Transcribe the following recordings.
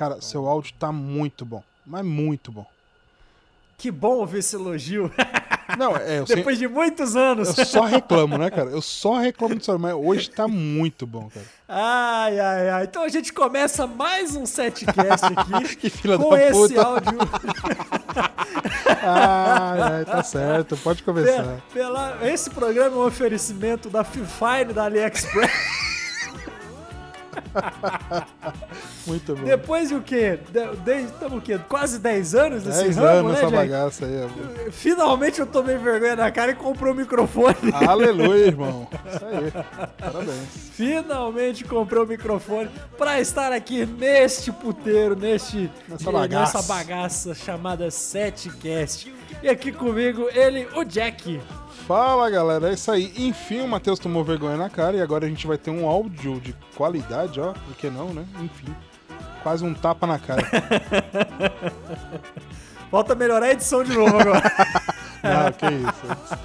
Cara, seu áudio tá muito bom. Mas muito bom. Que bom ouvir esse elogio. Não, é, Depois de muitos anos. Eu só reclamo, né, cara? Eu só reclamo disso, mas hoje tá muito bom, cara. Ai, ai, ai. Então a gente começa mais um setcast aqui. que fila com da esse puta. áudio. ai, ai, tá certo, pode começar. Pela, esse programa é um oferecimento da Fifine da AliExpress. Muito bom. Depois de o quê? Estamos o quê? Quase 10 anos nesse 10 ramo, anos né, essa gente? bagaça aí. amor. Finalmente eu tomei vergonha na cara e comprei o microfone. Aleluia, irmão. Isso aí. Parabéns. Finalmente comprei o microfone para estar aqui neste puteiro, neste Nessa bagaça. nessa bagaça chamada Setcast. E aqui comigo ele, o Jack. Fala galera, é isso aí. Enfim, o Matheus tomou vergonha na cara e agora a gente vai ter um áudio de qualidade, ó. Por que não, né? Enfim. Quase um tapa na cara. Falta melhorar a edição de novo agora. Não, que isso.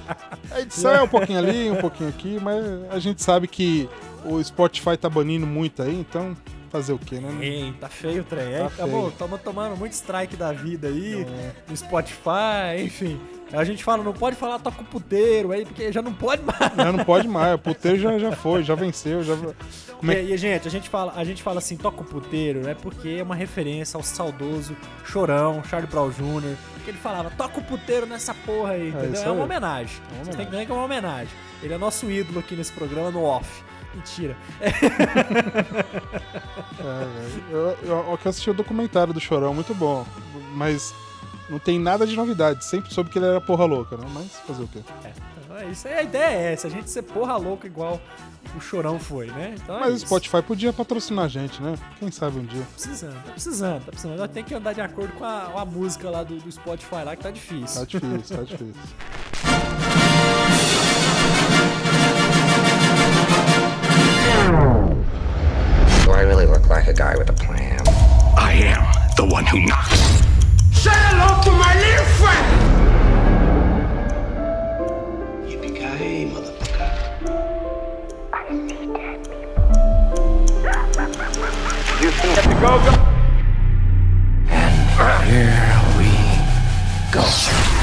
A edição é um pouquinho ali, um pouquinho aqui, mas a gente sabe que o Spotify tá banindo muito aí, então fazer o quê, né? Ei, tá feio o trem. Tá Tá bom, tamo tomando muito strike da vida aí, É. no Spotify, enfim. A gente fala, não pode falar toca o puteiro aí, porque já não pode mais. Já não pode mais, o puteiro já, já foi, já venceu, já. Como é E, e, gente, a gente, fala, a gente fala assim, toca o puteiro, né? Porque é uma referência ao saudoso Chorão, Charlie Brown Jr., que ele falava, toca o puteiro nessa porra aí, entendeu? isso É, uma homenagem. É uma Você tem que homenagem. entender que é uma homenagem. Ele é nosso ídolo aqui nesse programa no off. Mentira. É, eu, eu, eu assisti o documentário do Chorão, muito bom. Mas não tem nada de novidade. Sempre soube que ele era porra louca, né? Mas fazer o quê? É, então é isso aí, a ideia é essa, a gente ser porra louca igual o Chorão foi, né? Então é Mas o isso. Spotify podia patrocinar a gente, né? Quem sabe um dia. Tá precisando, tá precisando, tá precisando. Nós tem que andar de acordo com a, a música lá do, do Spotify lá, que tá difícil. Tá difícil, tá difícil. Do I really look like a guy with a plan? I am the one who knocks. Say hello to my little friend. Yippee-ki-yay, motherfucker. I see dead people. you see the go-go? And here we go.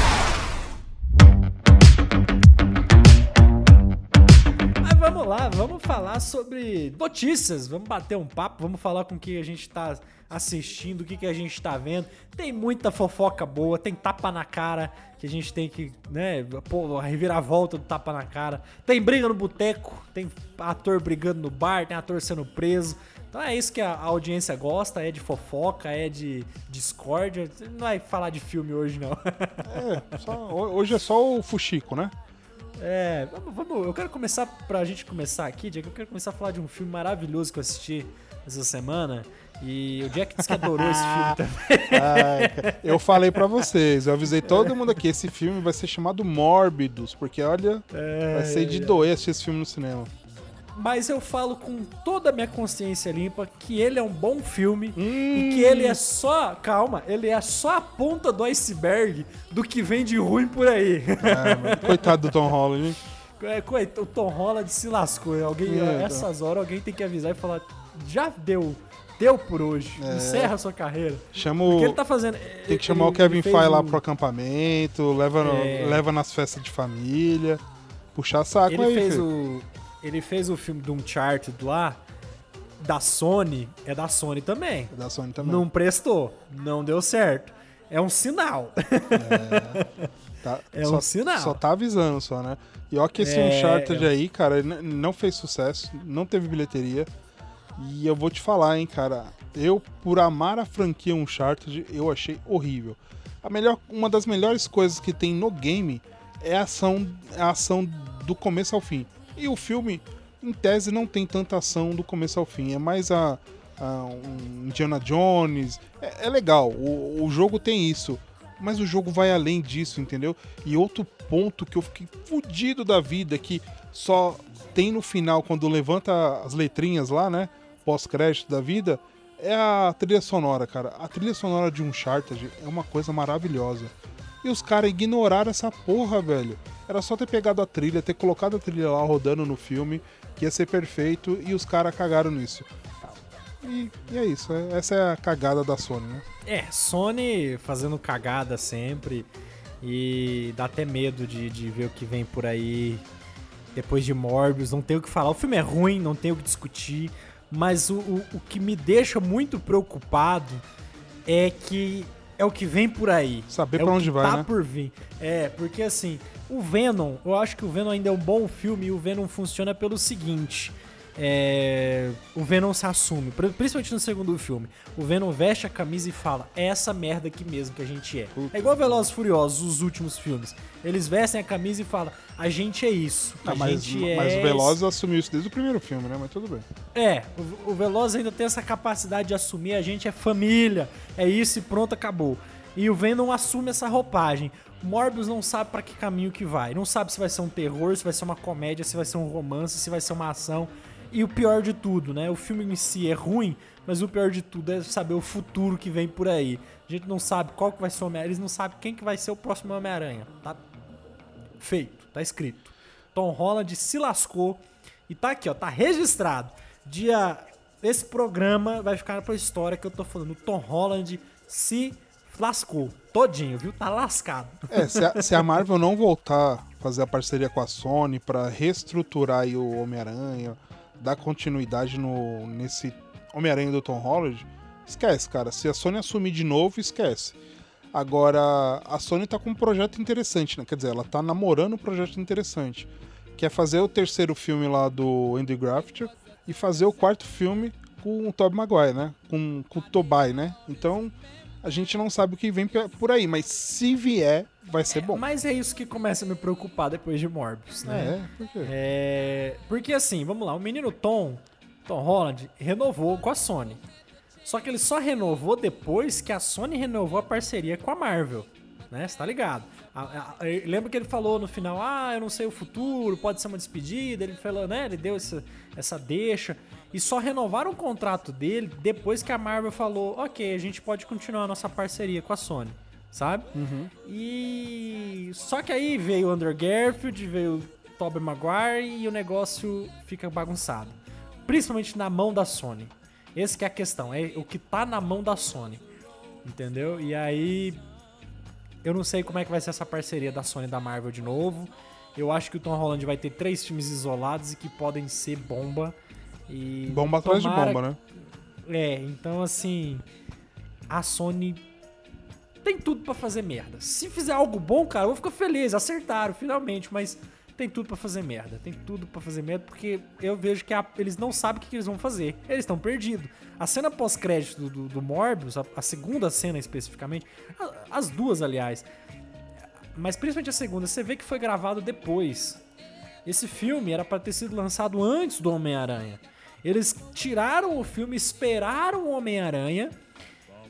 Vamos falar sobre notícias, vamos bater um papo, vamos falar com o que a gente tá assistindo, o que, que a gente tá vendo. Tem muita fofoca boa, tem tapa na cara que a gente tem que, né, pô, a reviravolta do tapa na cara. Tem briga no boteco, tem ator brigando no bar, tem ator sendo preso. Então é isso que a audiência gosta, é de fofoca, é de discórdia. Não vai falar de filme hoje, não. É, só- ho- hoje é só o Fuxico, né? É, vamos, vamos- eu quero começar, pra gente começar aqui, Jack, eu quero começar a falar de um filme maravilhoso que eu assisti essa semana. E o Jack disse que adorou esse filme também. Ai, eu falei pra vocês, eu avisei todo mundo aqui, esse filme vai ser chamado Mórbidos, porque olha, vai ser de doer assistir esse filme no cinema. Mas eu falo com toda a minha consciência limpa que ele é um bom filme Hum. e que ele é só, calma, ele é só a ponta do iceberg do que vem de ruim por aí. É, coitado do Tom Holland, hein? É, coitado, o Tom Holland se lascou. Alguém, É, então. essas horas alguém tem que avisar e falar: já deu, deu por hoje. É. Encerra a sua carreira. Chama Porque o... ele tá fazendo. Tem que chamar ele- o Kevin ele fez Feige lá pro acampamento, leva, no- É. leva nas festas de família, puxar saco Ele aí, fez filho. o. Ele fez o filme do Uncharted lá, da Sony, é da Sony também. Da Sony também. Não prestou, não deu certo. É um sinal. Tá- É só, um sinal. Só tá avisando só, né? E ó que esse É, Uncharted é. aí, cara, não fez sucesso, não teve bilheteria. E eu vou te falar, hein, cara. Eu, por amar a franquia Uncharted, eu achei horrível. A melhor, uma das melhores coisas que tem no game é a ação, a ação do começo ao fim. E o filme, em tese, não tem tanta ação do começo ao fim. É mais a, a um Indiana Jones. É, é legal, o, o jogo tem isso. Mas o jogo vai além disso, entendeu? E outro ponto que eu fiquei fudido da vida, que só tem no final, quando levanta as letrinhas lá, né? Pós-crédito da vida, é a trilha sonora, cara. A trilha sonora de Uncharted é uma coisa maravilhosa. E os caras ignoraram essa porra, velho. Era só ter pegado a trilha, ter colocado a trilha lá rodando no filme, que ia ser perfeito, e os caras cagaram nisso. E, e é isso. é- essa é a cagada da Sony, né? É, Sony fazendo cagada sempre. E dá até medo de, de ver o que vem por aí depois de Morbius. Não tem o que falar. O filme é ruim, não tem o que discutir. Mas o, o, o que me deixa muito preocupado é que é o que vem por aí. Saber é pra onde que vai, tá né? por vir. É, porque assim, o Venom, eu acho que o Venom ainda é um bom filme e o Venom funciona pelo seguinte. É, o Venom se assume, pri- principalmente no segundo filme. O Venom veste a camisa e fala: É essa merda aqui mesmo que a gente é. É igual Velozes Furiosos, os últimos filmes. Eles vestem a camisa e falam: A gente é isso. A Ah, mas, gente é. mas o Velozes assumiu isso desde o primeiro filme, né? Mas tudo bem. É, o, o Veloz ainda tem essa capacidade de assumir a gente é família, é isso e pronto, acabou. E o Venom assume essa roupagem. Morbius não sabe pra que caminho que vai. Não sabe se vai ser um terror, se vai ser uma comédia, se vai ser um romance, se vai ser uma ação. E o pior de tudo, né? O filme em si é ruim, mas o pior de tudo é saber o futuro que vem por aí. A gente não sabe qual que vai ser o Homem-Aranha, eles não sabem quem que vai ser o próximo Homem-Aranha, tá? Feito, tá escrito. Tom Holland se lascou e tá aqui, ó, tá registrado. Dia esse programa vai ficar pra história que eu tô falando. Tom Holland se lascou todinho, viu? Tá lascado. É, se a, se a Marvel não voltar a fazer a parceria com a Sony pra reestruturar o Homem-Aranha, dar continuidade no, nesse Homem-Aranha do Tom Holland, esquece, cara. Se a Sony assumir de novo, esquece. Agora, a Sony tá com um projeto interessante, né? Quer dizer, ela tá namorando um projeto interessante. Que é fazer o terceiro filme lá do Andy Grafter e fazer o quarto filme com o Tobey Maguire, né? Com, com o Tobai, né? Então, a gente não sabe o que vem por aí, mas se vier, vai ser bom. Mas é isso que começa a me preocupar depois de Morbius, né? É, por quê? É, porque assim, vamos lá, o menino Tom, Tom Holland, renovou com a Sony. Só que ele só renovou depois que a Sony renovou a parceria com a Marvel, né? Você tá ligado? Lembra que ele falou no final, ah, eu não sei o futuro, pode ser uma despedida. Ele falou, né? Ele deu essa, essa deixa. E só renovaram o contrato dele depois que a Marvel falou, ok, a gente pode continuar a nossa parceria com a Sony, sabe? E só que aí veio o Andrew Garfield, veio o Tobey Maguire e o negócio fica bagunçado. Principalmente na mão da Sony. Essa que é a questão, é o que tá na mão da Sony. Entendeu? E aí eu não sei como é que vai ser essa parceria da Sony e da Marvel de novo. Eu acho que o Tom Holland vai ter três filmes isolados e que podem ser bomba. E Bomba atrás de tomara- bomba, né? é, então assim, a Sony tem tudo pra fazer merda. Se fizer algo bom, cara, eu vou ficar feliz, acertaram finalmente, mas tem tudo pra fazer merda. Tem tudo pra fazer merda porque eu vejo que a- eles não sabem o que, que eles vão fazer. Eles estão perdidos. A cena pós-crédito do, do, do Morbius, a, a segunda cena especificamente, a- as duas, aliás, mas principalmente a segunda, você vê que foi gravado depois. Esse filme era pra ter sido lançado antes do Homem-Aranha. Eles tiraram o filme, esperaram o Homem-Aranha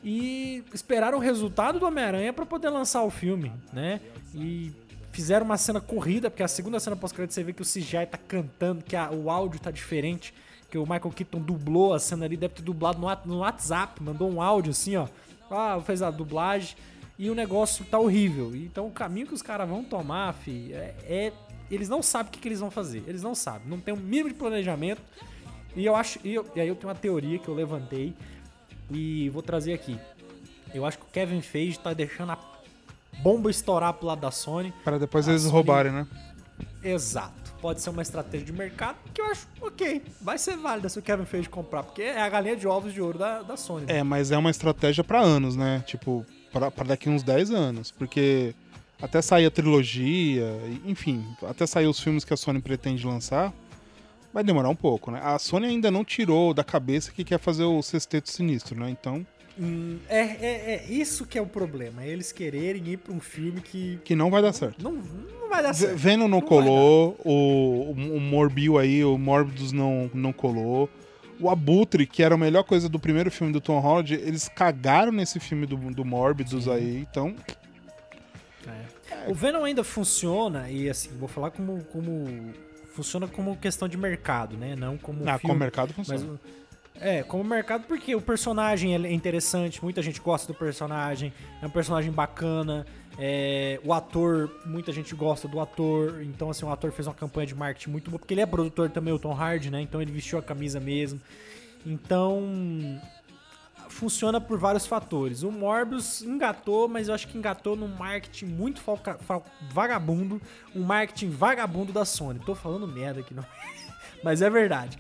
e esperaram o resultado do Homem-Aranha pra poder lançar o filme, né? E fizeram uma cena corrida, porque a segunda cena pós-crédito você vê que o CGI tá cantando, que a- o áudio tá diferente, que o Michael Keaton dublou a cena ali, deve ter dublado no, no WhatsApp, mandou um áudio assim, ó. Ah, fez a dublagem e o negócio tá horrível. Então o caminho que os caras vão tomar, fi, é, é- Eles não sabem o que, que eles vão fazer. Eles não sabem. Não tem um mínimo de planejamento. E eu acho. E, eu- e aí eu tenho uma teoria que eu levantei e vou trazer aqui. Eu acho que o Kevin Feige tá deixando a bomba estourar pro lado da Sony. Para depois eles Sony- roubarem, né? Exato. Pode ser uma estratégia de mercado que eu acho ok. Vai ser válida se o Kevin Feige comprar, porque é a galinha de ovos de ouro da, da Sony. É, mas é uma estratégia pra anos, né? Tipo, pra pra daqui uns 10 anos. Porque até sair a trilogia, enfim, até sair os filmes que a Sony pretende lançar, vai demorar um pouco, né? A Sony ainda não tirou da cabeça que quer fazer o Sexteto Sinistro, né? Então, Hum, é, é, é isso que é o problema. É eles quererem ir pra um filme que que não vai dar certo. não, não vai dar certo. Venom não, Não colou, o, o Morbil aí, o Morbius não, não colou. O Abutre, que era a melhor coisa do primeiro filme do Tom Holland, eles cagaram nesse filme do, do Morbius aí, então... É. O Venom ainda funciona, e assim, vou falar como, como. Funciona como questão de mercado, né? Não como. Ah, filme. com o mercado Mas, funciona. o- é, como mercado, porque o personagem é interessante, muita gente gosta do personagem, é um personagem bacana, é, o ator, muita gente gosta do ator, então assim, o ator fez uma campanha de marketing muito boa, porque ele é produtor também, o Tom Hardy, né? Então ele vestiu a camisa mesmo. Então, funciona por vários fatores. O Morbius engatou, mas eu acho que engatou num marketing muito falca- fal- vagabundo, um marketing vagabundo da Sony. Tô falando merda aqui, não. mas é verdade.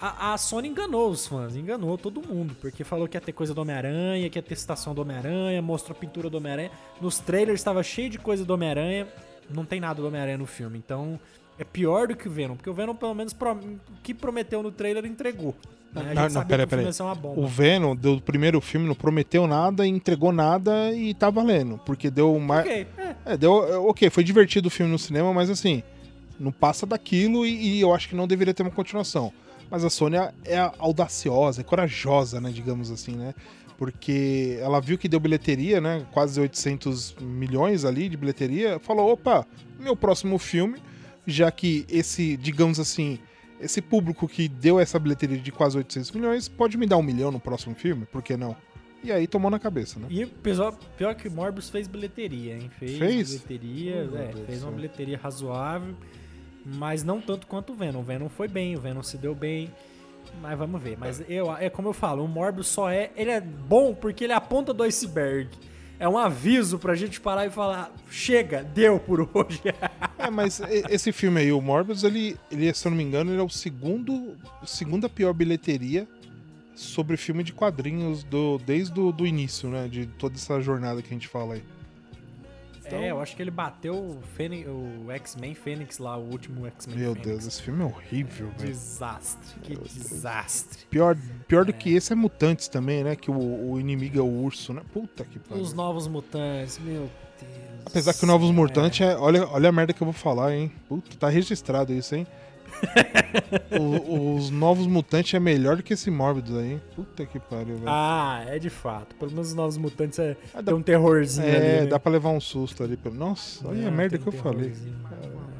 A, a Sony enganou os fãs, enganou todo mundo, porque falou que ia ter coisa do Homem-Aranha, que ia ter citação do Homem-Aranha, mostrou pintura do Homem-Aranha. Nos trailers estava cheio de coisa do Homem-Aranha, não tem nada do Homem-Aranha no filme, então é pior do que o Venom, porque o Venom, pelo menos, o que prometeu no trailer entregou. Né? Não, não, sabia pera, que o Venom do primeiro filme não prometeu nada, entregou nada e tá valendo. Porque deu mais. Ok, é. É, deu. é, Ok, foi divertido o filme no cinema, mas assim, não passa daquilo e, e eu acho que não deveria ter uma continuação. Mas a Sony é- é audaciosa, é corajosa, né, digamos assim, né? Porque ela viu que deu bilheteria, né? Quase 800 milhões ali de bilheteria. Falou: opa, meu próximo filme, já que esse, digamos assim, esse público que deu essa bilheteria de quase 800 milhões pode me dar um milhão no próximo filme? Por que não? E aí tomou na cabeça, né? E pior, pior que Morbius fez bilheteria, hein? Fez, Fez? bilheteria, Oh, é, Deus fez uma bilheteria razoável, mas não tanto quanto o Venom. O Venom foi bem, o Venom se deu bem. Mas vamos ver. Mas eu, é como eu falo, o Morbius só é. Ele é bom porque ele é a ponta do iceberg. É um aviso pra gente parar e falar: chega, deu por hoje. É, mas esse filme aí, o Morbius, ele, ele, se eu não me engano, ele é o segundo, segunda pior bilheteria sobre filme de quadrinhos do, desde o do início, né? De toda essa jornada que a gente fala aí. É, eu acho que ele bateu o, Fênix- o X-Men Fênix lá, o último X-Men Meu Fênix. Deus, esse filme é horrível, velho. Desastre, que desastre. Pior, pior do que esse é Mutantes também, né? Que o, o inimigo é o urso, né? Puta que pariu. Os novos mutantes, meu Deus. Apesar que o Novos Mutantes é. Olha, olha a merda que eu vou falar, hein? Puta, tá registrado isso, hein? O- os Novos Mutantes é melhor do que esse Morbius aí. Puta que pariu, velho. Ah, é de fato. Pelo menos os novos mutantes é, Ah, dá- tem um terrorzinho ali. É, né? dá pra levar um susto ali. pelo- Nossa, olha É, a merda que eu um falei. terrorzinho,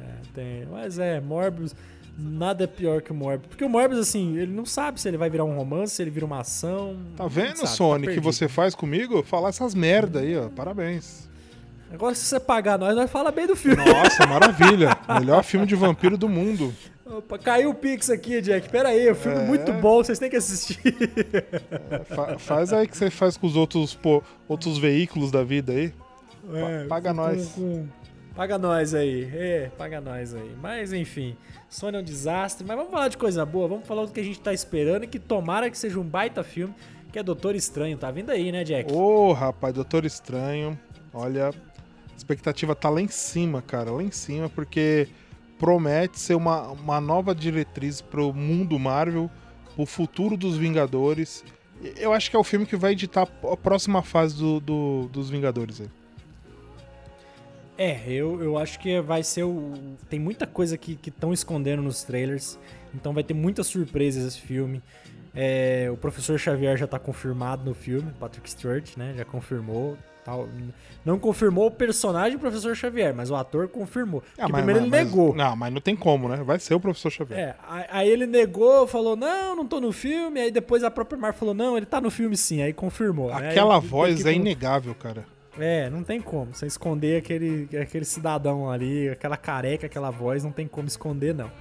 é, tem. Mas é, Morbius, nada é pior que o Morbius. Porque o Morbius, assim, ele não sabe se ele vai virar um romance, se ele vira uma ação. Tá vendo, sabe, Sony, tá que você faz comigo? Falar essas merda aí, ó. Parabéns. Agora, se você pagar nós, nós fala bem do filme. Nossa, maravilha. Melhor filme de vampiro do mundo. Opa, caiu o Pix aqui, Jack. Pera aí, é um filme É. muito bom, vocês têm que assistir. Fa- faz aí que você faz com os outros, pô, outros veículos da vida aí. É, paga nós. com- Paga nós aí, é, paga nós aí. Mas enfim, Sony é um desastre. Mas vamos falar de coisa boa, vamos falar do que a gente tá esperando e que tomara que seja um baita filme, que é Doutor Estranho. Tá vindo aí, né, Jack? Ô, rapaz, Doutor Estranho. Olha, a expectativa tá lá em cima, cara. Lá em cima, porque promete ser uma, uma nova diretriz pro mundo Marvel, o futuro dos Vingadores. Eu acho que é o filme que vai editar a próxima fase do, do- dos Vingadores aí. É, eu, eu acho que vai ser o. Tem muita coisa que estão escondendo nos trailers. Então vai ter muitas surpresas esse filme. É, o professor Xavier já tá confirmado no filme, Patrick Stewart, né? Já confirmou. Tal. Não confirmou o personagem professor Xavier, mas o ator confirmou. Ah, mas- primeiro mas- ele mas- negou. Não, mas não tem como, né? Vai ser o professor Xavier. É, aí ele negou, falou, não, não tô no filme. Aí depois a própria Mar falou, não, ele tá no filme sim. Aí confirmou. né? Aquela tem voz que- é inegável, cara. É, não tem como. Você esconder aquele, aquele cidadão ali, aquela careca, aquela voz, não tem como esconder, não.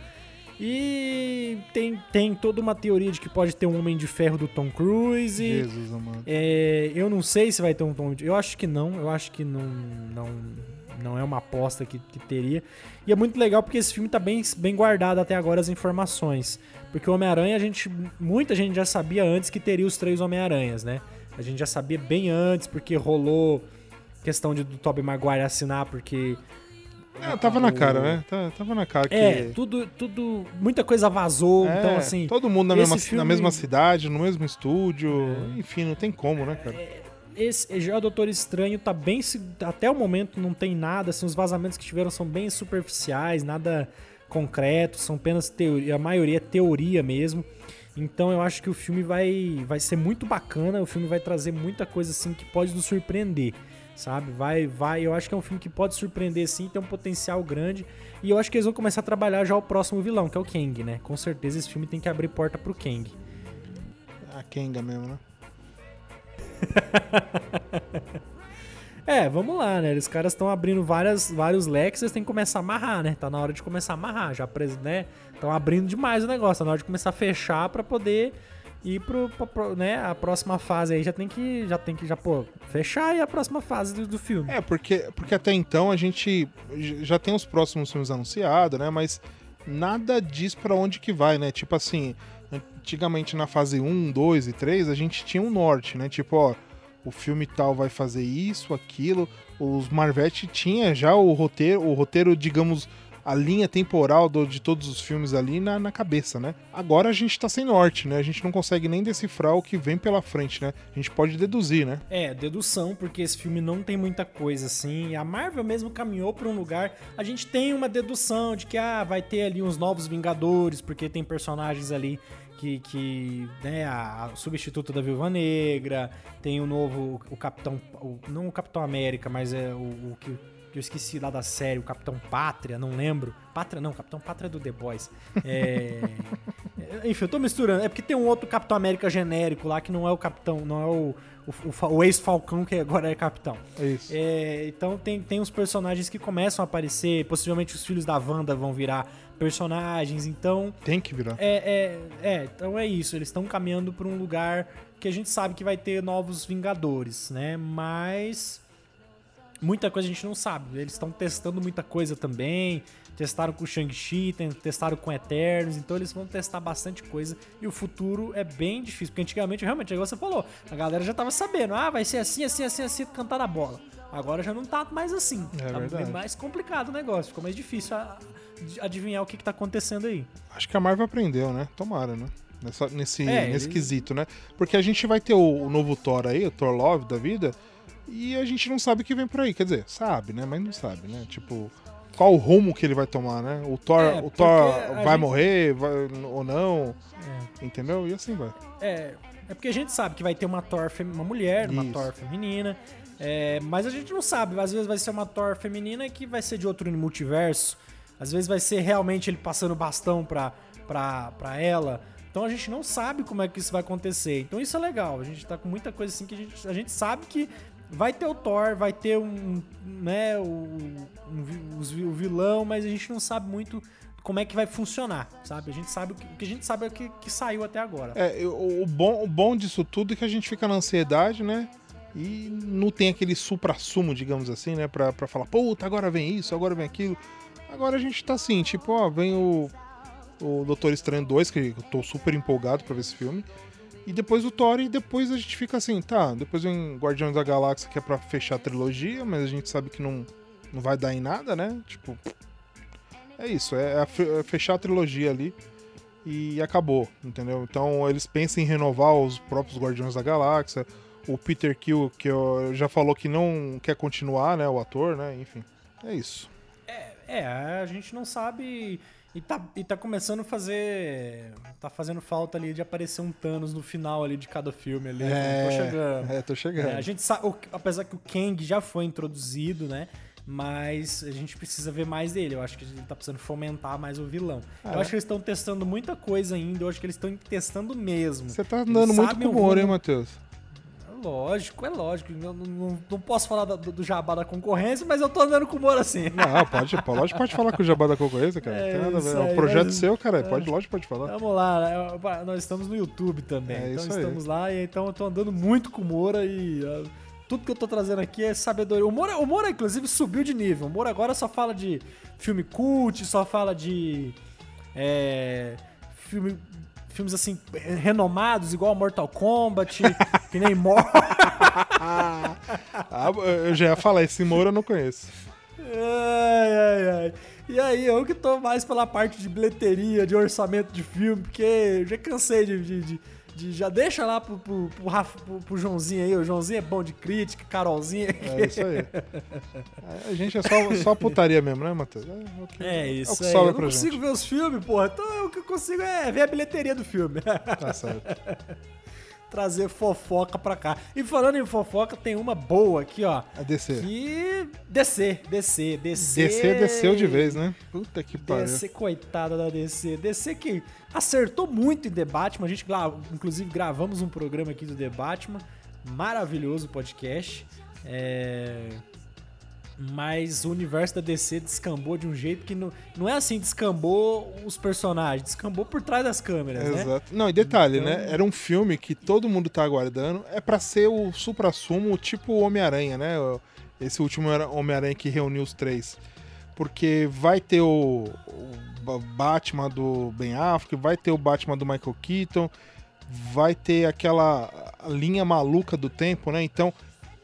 E tem, tem toda uma teoria de que pode ter um Homem de Ferro do Tom Cruise. Jesus, amado. É, eu não sei se vai ter um Tom Eu acho que não. Eu acho que não, não, não é uma aposta que, que teria. E é muito legal porque esse filme tá bem, bem guardado até agora as informações. Porque o Homem-Aranha, a gente. Muita gente já sabia antes que teria os três Homem-Aranhas, né? A gente já sabia bem antes, porque rolou questão de, do Tobey Maguire assinar, porque. É, tava na cara, né? Tá- Tava na cara que. É, tudo, tudo. Muita coisa vazou. É, então, assim. todo mundo na mesma, na filme- É. mesma cidade, no mesmo estúdio. Enfim, não tem como, né, cara? Esse, já o Doutor Estranho tá bem. se- Até o momento não tem nada, assim, os vazamentos que tiveram são bem superficiais, nada concreto, são apenas teoria, a maioria é teoria mesmo. Então eu acho que o filme vai, vai ser muito bacana, o filme vai trazer muita coisa assim que pode nos surpreender, sabe? Vai, vai, eu acho que é um filme que pode surpreender sim, tem um potencial grande. E eu acho que eles vão começar a trabalhar já o próximo vilão, que é o Kang, né? Com certeza esse filme tem que abrir porta pro Kang. A Kenga mesmo, né? É, vamos lá, né? Os caras estão abrindo várias, vários leques, eles têm que começar a amarrar, né? Tá na hora de começar a amarrar, já, pres- né? Estão abrindo demais o negócio, tá na hora de começar a fechar pra poder E pro, pro- né, a próxima fase aí já tem que, já tem que, já, pô, fechar aí a próxima fase do, do filme. É, porque, porque até então a gente já tem os próximos filmes anunciados, né? Mas nada diz pra onde que vai, né? Tipo assim, antigamente na fase 1, 2 e 3, a gente tinha um norte, né? Tipo, ó, o filme tal vai fazer isso, aquilo. Os Marvete tinha já o roteiro, o roteiro, digamos, a linha temporal do- de todos os filmes ali na, na cabeça, né? Agora a gente tá sem norte, né? A gente não consegue nem decifrar o que vem pela frente, né? A gente pode deduzir, né? É, dedução, porque esse filme não tem muita coisa assim. A Marvel mesmo caminhou pra um lugar. A gente tem uma dedução de que ah, vai ter ali uns novos Vingadores, porque tem personagens ali que. que né, a, a substituta da Viúva Negra, tem o novo. O Capitão. o- não o Capitão América, mas é o, o que. Que eu esqueci lá da série, o Capitão Pátria, não lembro. Pátria não, Capitão Pátria é do The Boys. É, enfim, eu tô misturando. É porque tem um outro Capitão América genérico lá que não é o Capitão, não é o, o, o o ex-Falcão que agora é Capitão. É isso. É, então tem, tem uns personagens que começam a aparecer, possivelmente os filhos da Wanda vão virar personagens, então Tem que virar. é, é, é, então é isso. Eles estão caminhando para um lugar que a gente sabe que vai ter novos Vingadores, né? Mas muita coisa a gente não sabe. Eles estão testando muita coisa também. Testaram com o Shang-Chi, testaram com Eternos, então eles vão testar bastante coisa. E o futuro é bem difícil, porque antigamente, realmente, igual você falou, a galera já tava sabendo, ah, vai ser assim, assim, assim, assim, cantar na bola. Agora já não tá mais assim. É tá verdade. mais complicado o negócio, ficou mais difícil a- de adivinhar o que, que tá acontecendo aí. Acho que a Marvel aprendeu, né? Tomara, né? Nessa- nesse É, nesse ele- quesito, né? Porque a gente vai ter o, o novo Thor aí, o Thor Love da vida, e a gente não sabe o que vem por aí. Quer dizer, sabe, né? Mas não sabe, né? Tipo, qual o rumo que ele vai tomar, né? O Thor, É, o Thor vai gente- morrer vai- ou não, entendeu? E assim vai. É, é porque a gente sabe que vai ter uma Thor, uma mulher, uma Isso. Thor feminina. é, mas a gente não sabe. Às vezes vai ser uma Thor feminina que vai ser de outro multiverso. Às vezes vai ser realmente ele passando bastão pra, pra, pra ela. Então a gente não sabe como é que isso vai acontecer. Então isso é legal. A gente tá com muita coisa assim que a gente, a gente sabe que vai ter o Thor, vai ter um, né, o, um o vilão, mas a gente não sabe muito como é que vai funcionar, sabe? A gente sabe o que, o que a gente sabe é o que, que saiu até agora. É, o, o bom, o bom disso tudo é que a gente fica na ansiedade, né? E não tem aquele supra-sumo, digamos assim, né? Pra, pra falar, puta, agora vem isso, agora vem aquilo. Agora a gente tá assim, tipo, ó, vem o, o Doutor Estranho 2, que eu tô super empolgado pra ver esse filme. E depois o Thor, e depois a gente fica assim, tá, depois vem Guardiões da Galáxia, que é pra fechar a trilogia, mas a gente sabe que não, não vai dar em nada, né? Tipo, é isso, é, fe- é fechar a trilogia ali e acabou, entendeu? Então eles pensam em renovar os próprios Guardiões da Galáxia. O Peter Kill, que já falou que não quer continuar, né? O ator, né? Enfim, é isso. É, a gente não sabe. E tá, e tá começando a fazer. Tá fazendo falta ali de aparecer um Thanos no final ali de cada filme ali. É, Tô chegando. é, tô chegando. É, a gente sabe, apesar que o Kang já foi introduzido, né? Mas a gente precisa ver mais dele. Eu acho que ele tá precisando fomentar mais o vilão. Ah, eu é? acho que eles estão testando muita coisa ainda. Eu acho que eles estão testando mesmo. Você tá Eles andando muito sabem com o humor, hein, Matheus? É Lógico, é lógico. Eu não, não- não posso falar do, do jabá da concorrência, mas eu tô andando com humor assim. Não, pode, pode, lógico, pode falar com o Jabá da Concorrência, cara. É, nada É um projeto mas- seu, cara. Pode, lógico, pode falar. Vamos lá, né? nós estamos no YouTube também. É então isso aí. estamos lá e então eu tô andando muito com o Moura e tudo que eu tô trazendo aqui é sabedoria. O Moura, o Moura, inclusive, subiu de nível. O Moura agora só fala de filme cult, só fala de. é, filme, filmes assim, renomados, igual Mortal Kombat, que nem Mortal. Ah, eu já ia falar, esse Moura eu não conheço. Ai, ai, ai. E aí, eu que tô mais pela parte de bilheteria, de orçamento de filme, porque eu já cansei de. de- de- de- já deixa lá pro, pro, pro, Rafa- pro- pro Joãozinho aí. O Joãozinho é bom de crítica, Carolzinha. É isso aí. É, A gente é só, só putaria mesmo, né, Matheus? É, o que- É o isso que aí. sobra Eu não consigo gente. ver os filmes, porra. Então o que eu consigo é ver a bilheteria do filme. Tá certo. Trazer fofoca pra cá. E falando em fofoca, tem uma boa aqui, ó. A DC. Que descer, descer, descer. DC desceu de vez, né? Puta que pariu. DC, coitada da DC. DC que acertou muito em The Batman. A gente, inclusive, gravamos um programa aqui do The Batman. Maravilhoso podcast. É... Mas o universo da DC descambou de um jeito que não, não é assim, descambou os personagens, descambou por trás das câmeras, né? Exato. Não, e detalhe, Então- né? Era um filme que todo mundo tá aguardando. É pra ser o supra-sumo, tipo Homem-Aranha, né? Esse último Homem-Aranha que reuniu os três. Porque vai ter o, o Ba- Batman do Ben Affleck, vai ter o Batman do Michael Keaton, vai ter aquela linha maluca do tempo, né? Então,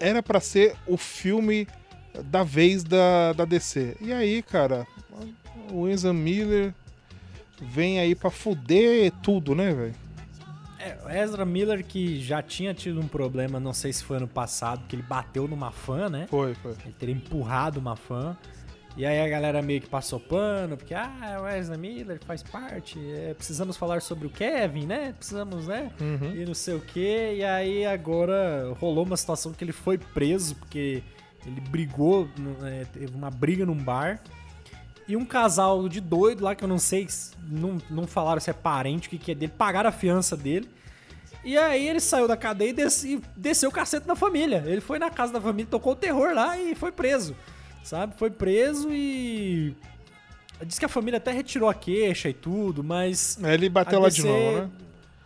era pra ser o filme da vez da, da DC. E aí, cara, o Ezra Miller vem aí pra fuder tudo, né, velho? É, o Ezra Miller que já tinha tido um problema, não sei se foi ano passado, que ele bateu numa fã, né? Foi, foi. Ele teria empurrado uma fã. E aí a galera meio que passou pano, porque, ah, o Ezra Miller faz parte, é, precisamos falar sobre o Kevin, né? Precisamos, né? Uhum. E não sei o quê. E aí agora rolou uma situação que ele foi preso, porque ele brigou, é, teve uma briga num bar. E um casal de doido lá, que eu não sei, se- não, não falaram se é parente, o que, que é dele, pagaram a fiança dele. E aí ele saiu da cadeia e, des- e desceu o cacete na família. Ele foi na casa da família, tocou o terror lá e foi preso. Sabe? Foi preso e. Diz que a família até retirou a queixa e tudo, mas. Aí ele bateu a lá de DC novo, né?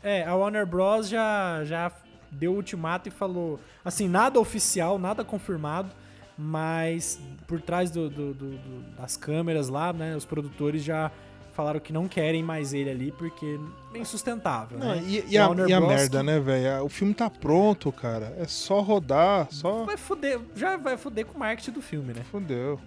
É, a Warner Bros. já, já deu o ultimato e falou. Assim, nada oficial, nada confirmado, mas por trás do- do- do- das câmeras lá, né? Os produtores já falaram que não querem mais ele ali porque é insustentável. Não, né? e, e a, e a merda, que né, velho? O filme tá pronto, cara. É só rodar, só. Vai fuder, já vai fuder com o marketing do filme, né? Fudeu.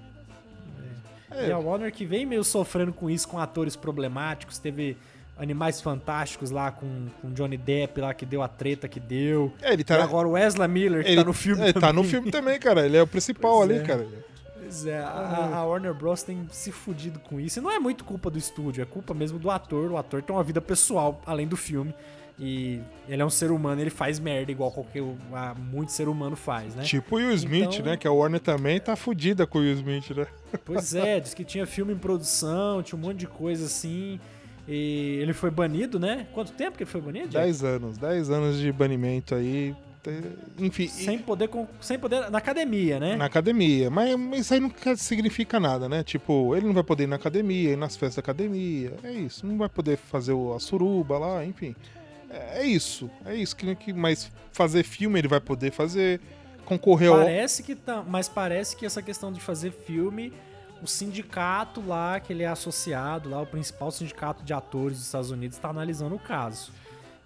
É. E a Warner que vem meio sofrendo com isso, com atores problemáticos. Teve Animais Fantásticos lá com, com Johnny Depp lá, que deu a treta que deu. É, ele E tá. agora o Wesley Miller, que ele tá no filme é, tá também. no filme também, cara. Ele é o principal Pois ali, é. cara. Pois é, a, a Warner Bros. tem se fudido com isso. E não é muito culpa do estúdio, é culpa mesmo do ator. O ator tem uma vida pessoal além do filme. E ele é um ser humano, ele faz merda igual qualquer muito ser humano faz, né? Tipo o Will Smith, Então- né? Que a Warner também tá fudida com o Will Smith, né? Pois é, diz que tinha filme em produção, tinha um monte de coisa assim. E ele foi banido, né? Quanto tempo que ele foi banido? Jack? 10 anos, 10 anos de banimento aí. Enfim, Sem poder, sem poder. Na academia, né? na academia. Mas, isso aí não significa nada, né? Tipo, ele não vai poder ir na academia, ir nas festas da academia. É isso. Não vai poder fazer o- a suruba lá, enfim. É, é isso. É isso. Que, mas fazer filme ele vai poder fazer. Concorrer ao. Parece que tá. Mas parece que essa questão de fazer filme, o sindicato lá, que ele é associado, lá, o principal sindicato de atores dos Estados Unidos, está analisando o caso.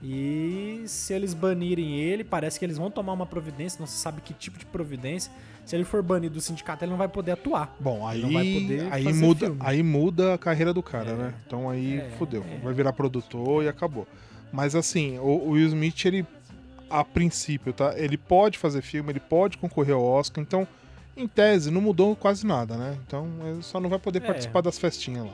E se eles banirem ele, parece que eles vão tomar uma providência, não se sabe que tipo de providência. Se ele for banido do sindicato, ele não vai poder atuar. Bom, aí, não vai poder aí, muda, filme. aí muda a carreira do cara, É. né? Então aí É, fodeu. é. Vai virar produtor e acabou. Mas assim, o, o Will Smith, ele, a princípio, tá? Ele pode fazer filme, ele pode concorrer ao Oscar, então, em tese, não mudou quase nada, né? Então, ele só não vai poder É. participar das festinhas lá.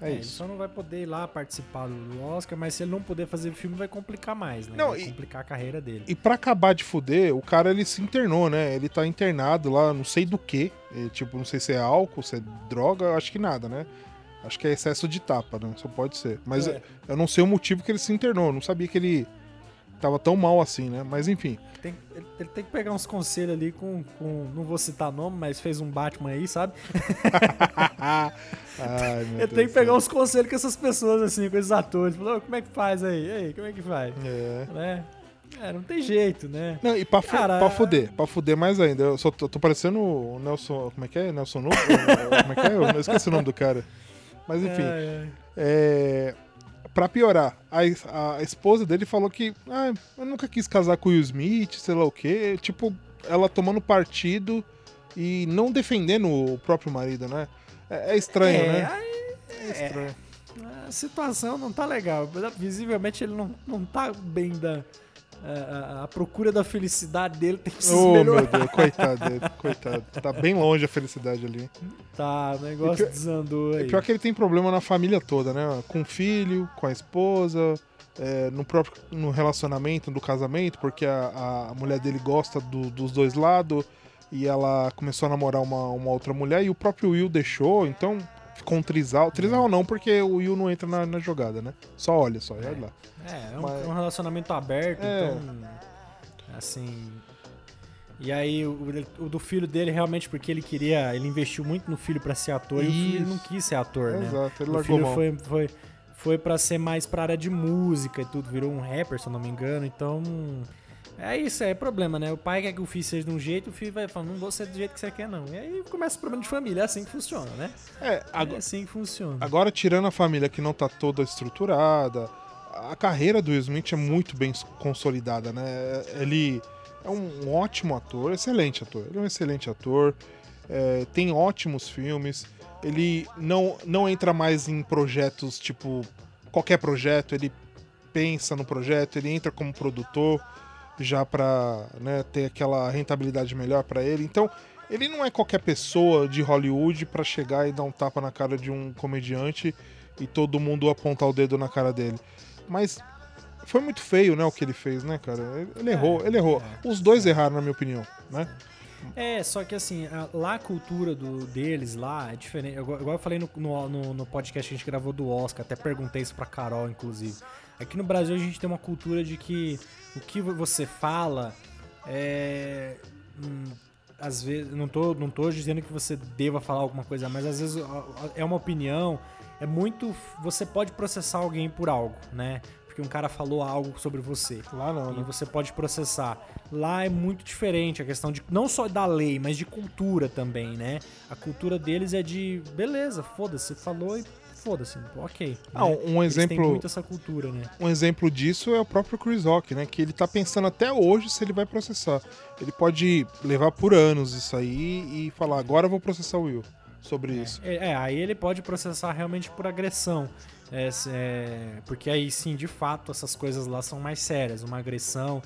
É, ele isso. só não vai poder ir lá participar do Oscar, mas se ele não puder fazer filme, vai complicar mais, né? Não, vai e- complicar a carreira dele. E pra acabar de fuder, o cara ele se internou, né? Ele tá internado lá, não sei do que. Tipo, não sei se é álcool, se é droga, eu acho que nada, né? Acho que é excesso de tapa, né? Só pode ser. Mas É. eu não sei o motivo que ele se internou. eu Não sabia que ele tava tão mal assim, né? Mas enfim. Tem- ele, ele tem que pegar uns conselhos ali com, com. Não vou citar nome, mas fez um Batman aí, sabe? Ai, Ele Deus tem que pegar uns conselhos com essas pessoas, assim, com esses atores. Falou, "Ô, como é que faz aí? E aí, como é que faz? É. Né? É, não tem jeito, né? Não, e pra, Cara, pra fuder, pra fuder mais ainda. Eu só tô, tô parecendo o Nelson. Como é que é? Nelson Nuno? como é que é? Eu esqueci o nome do cara. Mas enfim. É, é. É, pra piorar, a, a esposa dele falou que ah, eu nunca quis casar com o Will Smith, sei lá o quê. Tipo, ela tomando partido e não defendendo o próprio marido, né? É, é estranho, É, né? aí É estranho. a situação não tá legal. Visivelmente ele não, não tá bem da. A, a- a procura da felicidade dele tem que se Oh, meu. Deus, coitado dele, coitado. Tá bem longe a felicidade ali. Tá, o negócio pior- desandou aí. É pior que ele tem problema na família toda, né? Com o filho, com a esposa, é, no próprio no relacionamento, no casamento, porque a, a mulher dele gosta do- dos dois lados e ela começou a namorar uma, uma outra mulher e o próprio Will deixou, então ficou um trisal. Trisal não, porque o Will não entra na, na jogada, né? Só olha só, olha lá. É, é um, Mas- é um relacionamento aberto, É. então. Assim. E aí o, o do filho dele realmente porque ele queria, ele investiu muito no filho pra ser ator e o filho Isso. não quis ser ator, né? Exato, ele o largou filho mão. foi foi foi para ser mais pra área de música e tudo, virou um rapper, se eu não me engano. Então, é isso, é problema, né? O pai quer que o filho seja de um jeito, o filho vai falar, não vou ser do jeito que você quer, não. E aí começa o problema de família, é assim que funciona, né? É, É agora, assim que funciona. agora tirando a família que não tá toda estruturada, a carreira do Will Smith é muito bem consolidada, né? Ele é um ótimo ator, excelente ator. Ele é um excelente ator, é, tem ótimos filmes. Ele não, não entra mais em projetos tipo qualquer projeto, ele pensa no projeto, ele entra como produtor já para ter aquela rentabilidade melhor para ele. Então, ele não é qualquer pessoa de Hollywood para chegar e dar um tapa na cara de um comediante e todo mundo apontar o dedo na cara dele. Mas foi muito feio, né, o que ele fez, né, cara? Ele- Ele errou, ele errou. Os dois erraram, na minha opinião, né? É, só que assim, a- lá a cultura do, deles lá é diferente. Igual igual eu falei no, no, no- no podcast que a gente gravou do Oscar, até perguntei isso pra Carol, inclusive. Aqui no Brasil a gente tem uma cultura de que o que você fala é. hum, às vezes. Não tô, não tô dizendo que você deva falar alguma coisa, mas às vezes é uma opinião. É muito. Você pode processar alguém por algo, né? Porque um cara falou algo sobre você. Lá não, E né? você pode processar. Lá é muito diferente a questão de não só da lei, mas de cultura também, né? A cultura deles é de beleza, foda-se, falou e foda-se, ok. Ah, né? um Eles têm exemplo- muito essa cultura, né? Um exemplo disso é o próprio Chris Rock, né? Que ele tá pensando até hoje se ele vai processar. Ele pode levar por anos isso aí e falar, agora eu vou processar o Will sobre isso. É, é, aí ele pode processar realmente por agressão. É, é, porque aí sim, de fato, essas coisas lá são mais sérias. Uma agressão,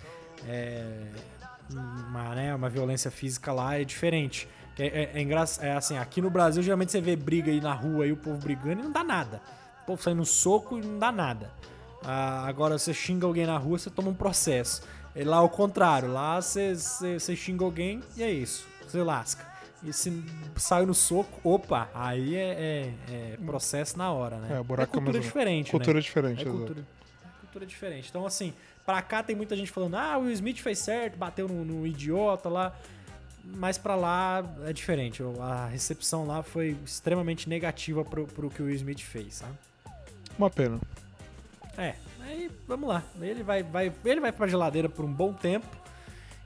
é, uma, né, uma violência física lá é diferente. É, é, é é assim, aqui no Brasil, geralmente você vê briga aí na rua e o povo brigando e não dá nada. O povo saindo no soco e não dá nada. Ah, agora você xinga alguém na rua, você toma um processo. E lá ao contrário, lá você, você, você xinga alguém e é isso. Você lasca. E se sai no soco, opa, aí é, é- é processo na hora, né? É, buraco é cultura mais- diferente, Cultura né? diferente, É cultura, é cultura diferente. Então, assim, pra cá tem muita gente falando, ah, o Will Smith fez certo, bateu no, no idiota lá. Mas pra lá é diferente. A recepção lá foi extremamente negativa pro, pro que o Will Smith fez, sabe? Uma pena. É, aí vamos lá. Ele vai, vai, ele vai pra geladeira por um bom tempo.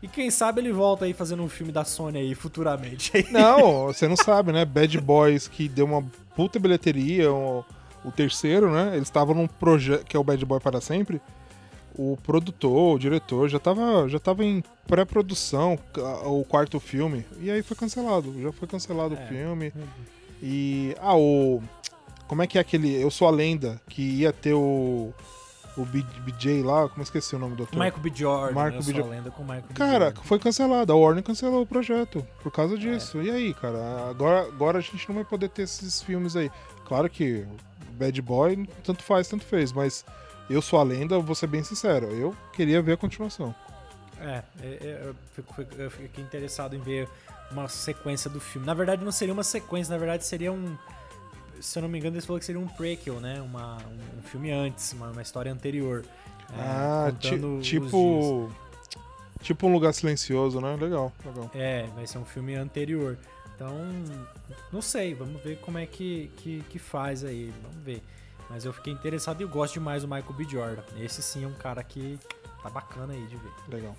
E quem sabe ele volta aí fazendo um filme da Sony aí futuramente. Não, você não sabe, né? Bad Boys que deu uma puta bilheteria, o, o terceiro, né? Eles estavam num projeto que é o Bad Boy para sempre. O produtor, o diretor já tava, já tava em pré-produção o quarto filme e aí foi cancelado. Já foi cancelado É. o filme. E ah, o como é que é aquele Eu sou a lenda que ia ter o o BJ lá, como eu esqueci o nome do ator. Michael B. Jordan, eu B. sou Jordan. a lenda com Michael B. Cara, foi cancelado. A Warner cancelou o projeto por causa disso. E aí, cara? Agora, agora a gente não vai poder ter esses filmes aí. Claro que Bad Boy tanto faz, tanto fez, mas eu sou a lenda, vou ser bem sincero. Eu queria ver a continuação. É, é, é, eu, fiquei interessado em ver uma sequência do filme. Na verdade, não seria uma sequência, na verdade, seria um. Se eu não me engano, eles falaram que seria um prequel, né? Uma, um, filme antes, uma, uma história anterior. É, ah, dias. tipo. Tipo um lugar silencioso, né? Legal, legal. É, vai ser um filme anterior. Então, não sei, vamos ver como é que, que, que faz aí, vamos ver. Mas eu fiquei interessado e eu gosto demais do Michael B. Jordan. Esse sim é um cara que tá bacana aí de ver. Legal.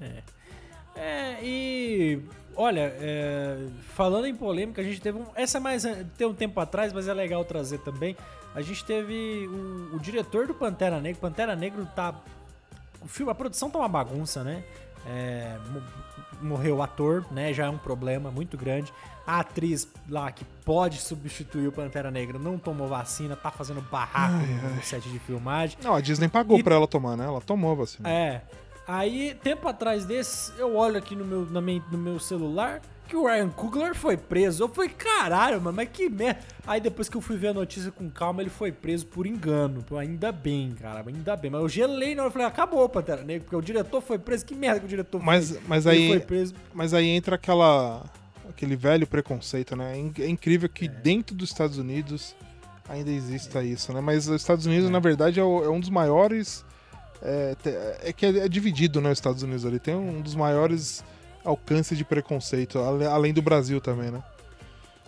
É. É, e olha, é, falando em polêmica, a gente teve um. Essa é mais. Tem um tempo atrás, mas é legal trazer também. A gente teve o, o diretor do Pantera Negra. Pantera Negro tá. O filme, a produção tá uma bagunça, né? É, morreu o ator, né? Já é um problema muito grande. A atriz lá que pode substituir o Pantera Negra não tomou vacina, tá fazendo barraco no set de filmagem. Não, a Disney pagou E- pra ela tomar, né? Ela tomou vacina. É. Aí, tempo atrás desse, eu olho aqui no meu, na minha- no meu celular que o Ryan Coogler foi preso. Eu falei, caralho, mano, mas que merda. Aí depois que eu fui ver a notícia com calma, ele foi preso por engano. Ainda bem, cara, ainda bem. Mas eu gelei na hora e falei, acabou, Pantera Negra, porque o diretor foi preso. Que merda que o diretor Mas, fez. mas aí. foi preso. Mas aí entra aquela aquele velho preconceito, né? É É incrível que dentro dos Estados Unidos ainda exista isso, né? Mas os Estados Unidos, na verdade, é, é um dos maiores É, é que é, é dividido, né, os Estados Unidos ali. Tem um dos maiores alcances de preconceito, além do Brasil também, né?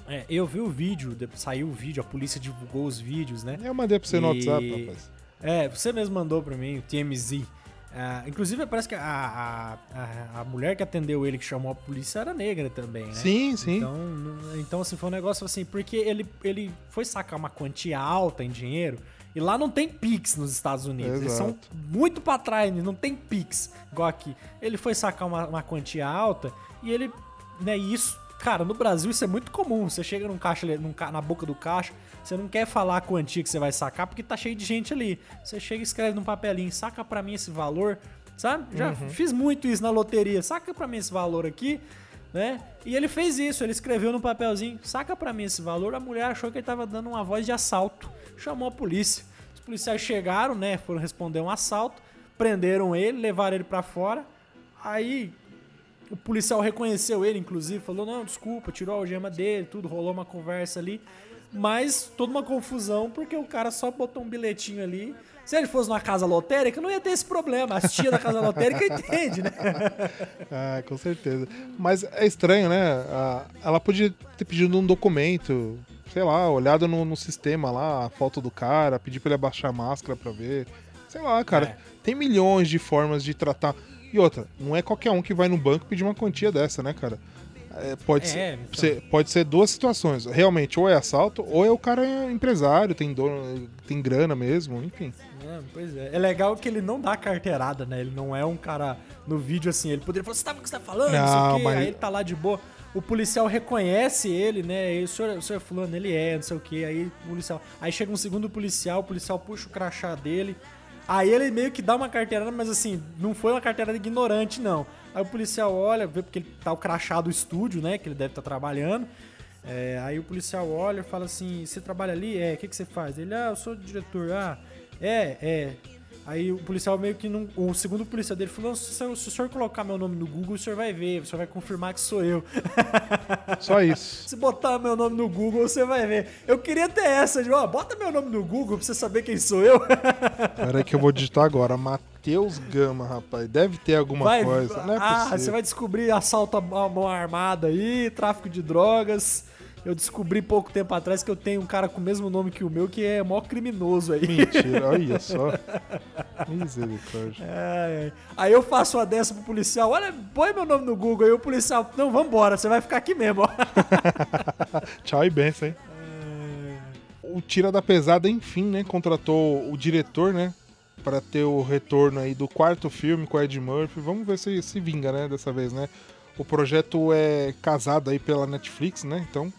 É, eu vi o vídeo, de- saiu o vídeo, a polícia divulgou os vídeos, né? Eu mandei pra você no E- WhatsApp, rapaz. É, você mesmo mandou pra mim, o TMZ. Ah, inclusive, parece que a, a, a, a mulher que atendeu ele, que chamou a polícia, era negra também, né? Sim, sim. Então, então, assim, foi um negócio assim, porque ele, ele foi sacar uma quantia alta em dinheiro e lá não tem Pix nos Estados Unidos. Eles são Exato. muito pra trás, não tem Pix, igual aqui. Ele foi sacar uma, uma quantia alta e ele, né, e isso, cara, no Brasil isso é muito comum. Você chega num caixa, num na boca do caixa, você não quer falar a quantia que você vai sacar porque tá cheio de gente ali. Você chega e escreve num papelinho, saca pra mim esse valor, sabe? Já fiz muito isso na loteria, saca pra mim esse valor aqui né? E ele fez isso, ele escreveu no papelzinho, saca pra mim esse valor. A mulher achou que ele tava dando uma voz de assalto, chamou a polícia. Os policiais chegaram, né? Foram responder um assalto, prenderam ele, levaram ele pra fora. Aí o policial reconheceu ele, inclusive, falou: Não, desculpa, tirou a algema dele, tudo, rolou uma conversa ali. Mas toda uma confusão, porque o cara só botou um bilhetinho ali. Se ele fosse numa casa lotérica, não ia ter esse problema. As tia da casa lotérica entende, né? Ah, com certeza. Mas é estranho, né? Ela podia ter pedido um documento, sei lá, olhado no, no sistema lá, a foto do cara, pedir pra ele abaixar a máscara pra ver. Sei lá, cara. É. Tem milhões de formas de tratar. E outra, não é qualquer um que vai no banco pedir uma quantia dessa, né, cara? É, pode, É, ser, então. ser- pode ser duas situações. Realmente, ou é assalto, ou é o cara é empresário, tem dono, tem grana mesmo, enfim. É, pois é. É legal que ele não dá carteirada, né? Ele não é um cara no vídeo assim. Ele poderia falar, você sabe o que você tá falando? Não, mas- Aí ele tá lá de boa. O policial reconhece ele, né? E o senhor, o senhor fulano, ele é, não sei o que. Aí o policial. Aí chega um segundo policial, o policial puxa o crachá dele. Aí ele meio que dá uma carteirada, mas assim, não foi uma carteirada ignorante, não. Aí o policial olha, vê porque ele tá o crachá do estúdio, né? Que ele deve estar trabalhando. É, aí o policial olha e fala assim: Você trabalha ali? É, o que, que você faz? Ele, ah, eu sou diretor. Ah, é, é. Aí o policial meio que não. O segundo policial dele falou: se, o senhor- se o senhor colocar meu nome no Google, o senhor vai ver, o senhor vai confirmar que sou eu. Só isso. Se botar meu nome no Google, você vai ver. Eu queria ter essa, de, ó, bota meu nome no Google pra você saber quem sou eu. Pera aí que eu vou digitar agora. Matheus Gama, rapaz. Deve ter alguma Vai, coisa. Não é ah, possível. você vai descobrir assalto à mão armada aí, tráfico de drogas. Eu descobri pouco tempo atrás que eu tenho um cara com o mesmo nome que o meu, que é maior criminoso aí. Mentira, olha só. Misericórdia. Ai, ai. Aí eu faço uma dessa pro policial, olha, põe meu nome no Google. Aí o policial, não, vambora, você vai ficar aqui mesmo. Tchau e benção, hein? O Tira da Pesada, enfim, né? Contratou o diretor, né? Pra ter o retorno aí do quarto filme com o Ed Murphy. Vamos ver se se vinga, né? Dessa vez, né? O projeto é casado aí pela Netflix, né? Então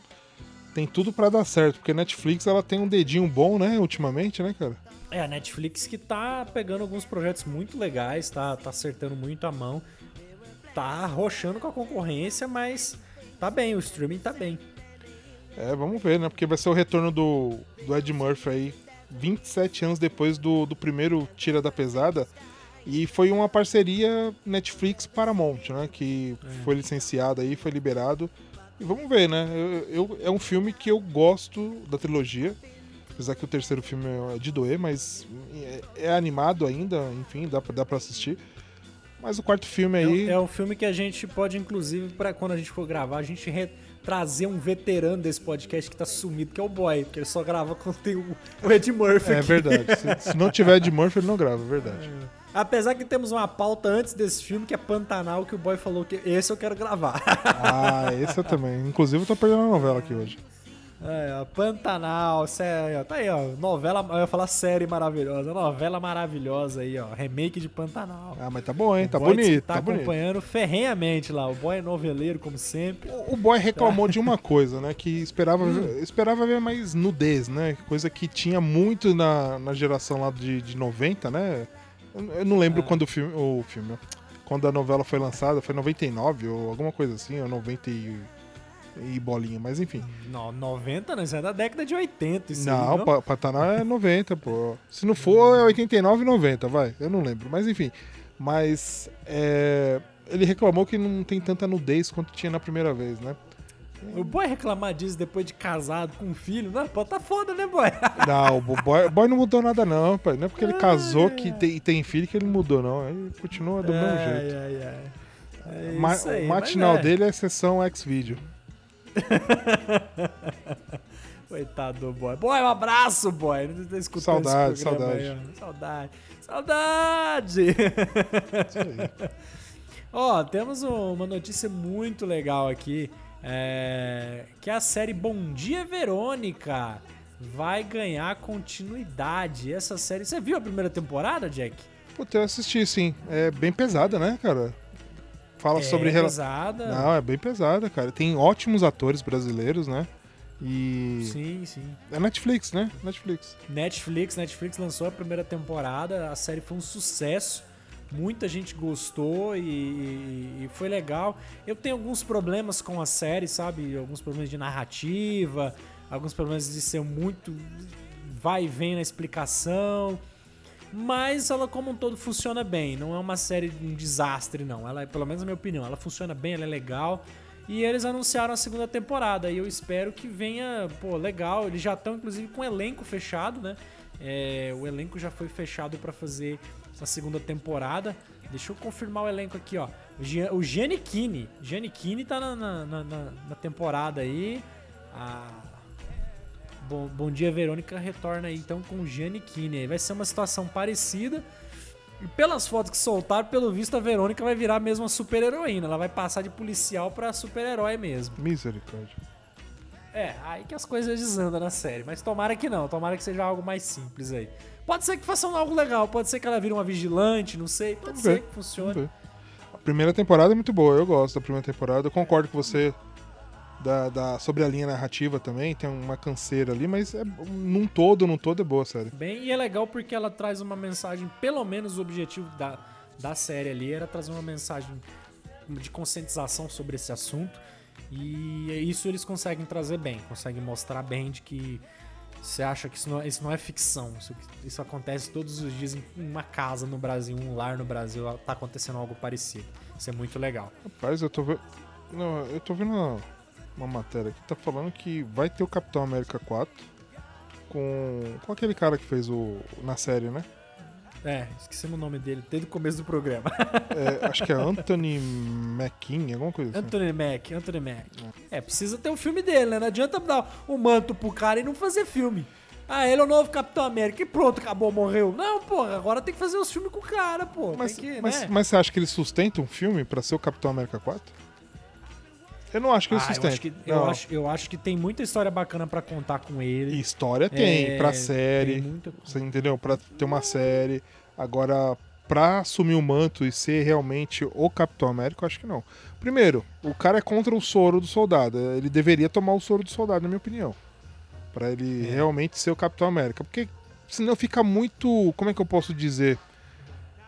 tem tudo pra dar certo. Porque a Netflix, ela tem um dedinho bom, né? Ultimamente, né, cara? É, a Netflix que tá pegando alguns projetos muito legais, tá, tá acertando muito a mão. Tá arrochando com a concorrência, mas tá bem, o streaming tá bem. É, vamos ver, né? Porque vai ser o retorno do, do Ed Murphy aí 27 anos depois do, do primeiro Tira da Pesada. E foi uma parceria Netflix-Paramount, né? Que foi licenciado aí, foi liberado. E vamos ver, né? Eu, eu- é um filme que eu gosto da trilogia. Apesar que o terceiro filme é de doer, mas é, é animado ainda, enfim, dá pra, dá pra assistir. Mas o quarto filme É, aí. é um filme que a gente pode, inclusive, para quando a gente for gravar, a gente re- trazer um veterano desse podcast que tá sumido, que é o Boy, porque ele só grava quando tem o, o Ed Murphy. É aqui. verdade. Se, se não tiver Ed Murphy, ele não grava, é verdade. Apesar que temos uma pauta antes desse filme, que é Pantanal, que o Boy falou que esse eu quero gravar. Ah, esse eu também. Inclusive, eu tô perdendo a novela aqui hoje. É, ó, Pantanal, série, ó, tá aí, ó, novela, eu ia falar série maravilhosa, novela maravilhosa aí, ó, remake de Pantanal. Ah, mas tá bom, hein? Tá bonito, tá, tá bonito. acompanhando ferrenhamente lá, o Boy é noveleiro, como sempre. O o boy reclamou de uma coisa, né? Que esperava, esperava ver mais nudez, né? Coisa que tinha muito na, na geração lá de, de 90, né? Eu, eu não lembro quando o filme, o filme, quando a novela foi lançada, foi 99 ou alguma coisa assim, ou 90 e, e bolinha, mas enfim. No, 90, né? Isso é da década de 80, isso aí, Não, Pa- Pantanal é 90, pô. Se não for, é 89 e 90, vai. Eu não lembro, mas enfim. Mas é, ele reclamou que não tem tanta nudez quanto tinha na primeira vez, né? O boy reclamar disso depois de casado com um filho, não, pô, tá foda, né, boy? Não, o boy, boy não mudou nada, não, pai. Não é porque ele casou que tem, tem filho que ele mudou, não. Ele continua do mesmo Ai, jeito. ai, ai. É Ma- isso aí, o matinal é. dele é sessão X-Video. Coitado do boy. Boy, um abraço, boy. Não tá escutando Saudade, esse programa saudade. aí. Saudade. Saudade! Ó, temos um- uma notícia muito legal aqui. é, que a série Bom Dia Verônica vai ganhar continuidade. Essa série. Você viu a primeira temporada, Jack? Puta, eu assisti, sim. É bem pesada, né, cara? Fala sobre... é rela- pesada. Não, é bem pesada, cara. Tem ótimos atores brasileiros, né? E... Sim, sim. É Netflix, né? Netflix. Netflix, Netflix lançou a primeira temporada, a série foi um sucesso. Muita gente gostou e, e- e foi legal. Eu tenho alguns problemas com a série, sabe? Alguns problemas de narrativa, alguns problemas de ser muito vai e vem na explicação. Mas ela, como um todo, funciona bem. Não é uma série de um desastre, não. Ela, é, pelo menos na minha opinião, ela funciona bem, ela é legal. E eles anunciaram a segunda temporada. E eu espero que venha, pô, legal. Eles já estão, inclusive, com o elenco fechado, né? É, o elenco já foi fechado pra fazer a segunda temporada. Deixa eu confirmar o elenco aqui, ó. O, Gian, o Giannichini. Giannichini tá na, na- na- na temporada aí. A Bom, Bom Dia Verônica retorna aí então com o Giannichini. Aí Vai ser uma situação parecida. E pelas fotos que soltaram, pelo visto, a Verônica vai virar mesmo uma super heroína. Ela vai passar de policial pra super-herói mesmo. Misericórdia. É, aí que as coisas desandam na série. Mas tomara que não, tomara que seja algo mais simples aí. Pode ser que façam algo legal, pode ser que ela vire uma vigilante, não sei. Pode Vamos ser ver, que funcione. A primeira temporada é muito boa, eu gosto da primeira temporada. Eu concordo com você da, da- sobre a linha narrativa também, tem uma canseira ali, mas é, num todo, num todo é boa a série. Bem, e é legal porque ela traz uma mensagem, pelo menos o objetivo da, da série ali era trazer uma mensagem de conscientização sobre esse assunto. E isso eles conseguem trazer bem, conseguem mostrar bem de que você acha que isso não, isso não é ficção. Isso, isso acontece todos os dias em uma casa no Brasil, um lar no Brasil, tá acontecendo algo parecido. Isso é muito legal. Rapaz, eu tô vendo. Não, eu tô vendo uma, matéria que tá falando que vai ter o Capitão América 4 com, com aquele cara que fez o. na série, né? É, esquecemos o nome dele desde o começo do programa. É, acho que é Anthony McKin, alguma coisa assim. Anthony Mack, Anthony Mack. É, precisa ter um filme dele, né? Não adianta dar o manto pro cara e não fazer filme. Ah, ele é o novo Capitão América e pronto, acabou, morreu. Não, porra, agora tem que fazer os filmes com o cara, pô. Mas, que, mas, né? mas você acha que ele sustenta um filme pra ser o Capitão América 4? Eu não acho que ele Ah, eu, sustenta. acho que, eu, acho, eu acho que tem muita história bacana pra contar com ele. História tem, É, pra tem série. muita- Você entendeu? Pra ter uma série. Agora, pra assumir o manto e ser realmente o Capitão América, eu acho que não. Primeiro, o cara é contra o soro do soldado. Ele deveria tomar o soro do soldado, na minha opinião. Pra ele É. realmente ser o Capitão América. Porque senão fica muito. Como é que eu posso dizer?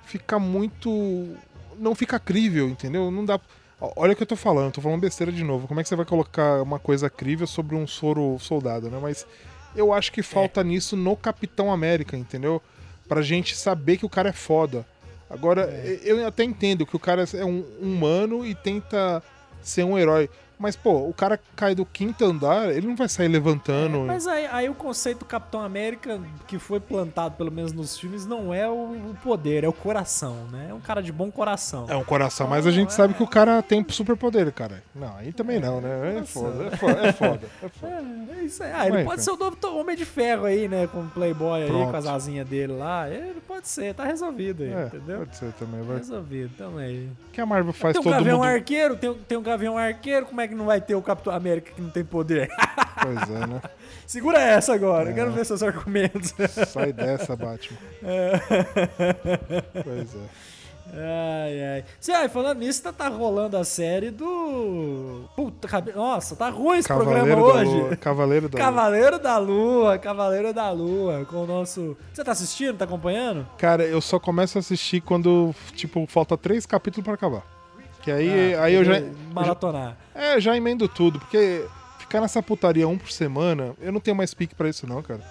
Fica muito. Não fica crível, entendeu? Não dá. Olha o que eu tô falando, tô falando besteira de novo. Como é que você vai colocar uma coisa crível sobre um soro soldado, né? Mas eu acho que falta nisso no Capitão América, entendeu? Pra gente saber que o cara é foda. Agora, eu até entendo que o cara é um humano e tenta ser um herói. Mas, pô, o cara cai do quinto andar, ele não vai sair levantando. É, Mas aí, aí o conceito do Capitão América, que foi plantado pelo menos nos filmes, não é o, poder, é o coração, né? É um cara de bom coração. É um coração, mas a gente é. sabe que o cara tem superpoder, cara. Não, aí também não, né? É foda, é foda, é foda. É foda. É, é isso aí. Ah, ele pode ser o novo Homem de Ferro aí, né? Com o Playboy aí, Pronto. com as asinhas dele lá. Ele pode ser, tá resolvido aí, É, entendeu? pode ser também, vai. Resolvido também. O que a Marvel faz tem um todo Gavião mundo... Arqueiro, tem, um- tem um Gavião Arqueiro, como é que não vai ter o Capitão América que não tem poder? Pois é, né? Segura essa agora, É. quero ver seus argumentos. Sai dessa, Batman. Pois é. Ai, ai. Cê, ai, falando nisso, tá, tá rolando a série do. Puta, cabe... nossa, tá ruim esse programa Cavaleiro da hoje. Lua. Cavaleiro da Lua. Cavaleiro da Lua, Cavaleiro da Lua, com o nosso. Você tá assistindo? Tá acompanhando? Cara, eu só começo a assistir quando, tipo, falta três capítulos pra acabar. Que aí, Ah, aí eu já... Maratonar. É, já emendo tudo, porque ficar nessa putaria um por semana, eu não tenho mais pique pra isso não, cara.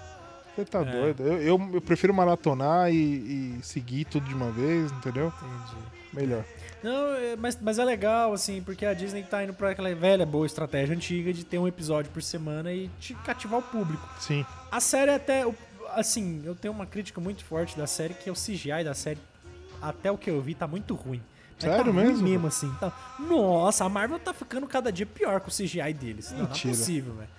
Você tá É. doido. Eu, eu, eu prefiro maratonar e, e seguir tudo de uma vez, entendeu? Entendi. Melhor. Não, é- mas, mas é legal, assim, porque a Disney tá indo pra aquela velha boa estratégia antiga de ter um episódio por semana e te cativar o público. Sim. A série até, o- assim, eu tenho uma crítica muito forte da série, que é o CGI da série, até o que eu vi, tá muito ruim. Mas Sério tá mesmo? mesmo, assim. Tá... Nossa, a Marvel tá ficando cada dia pior com o CGI deles. Não, não é possível, velho.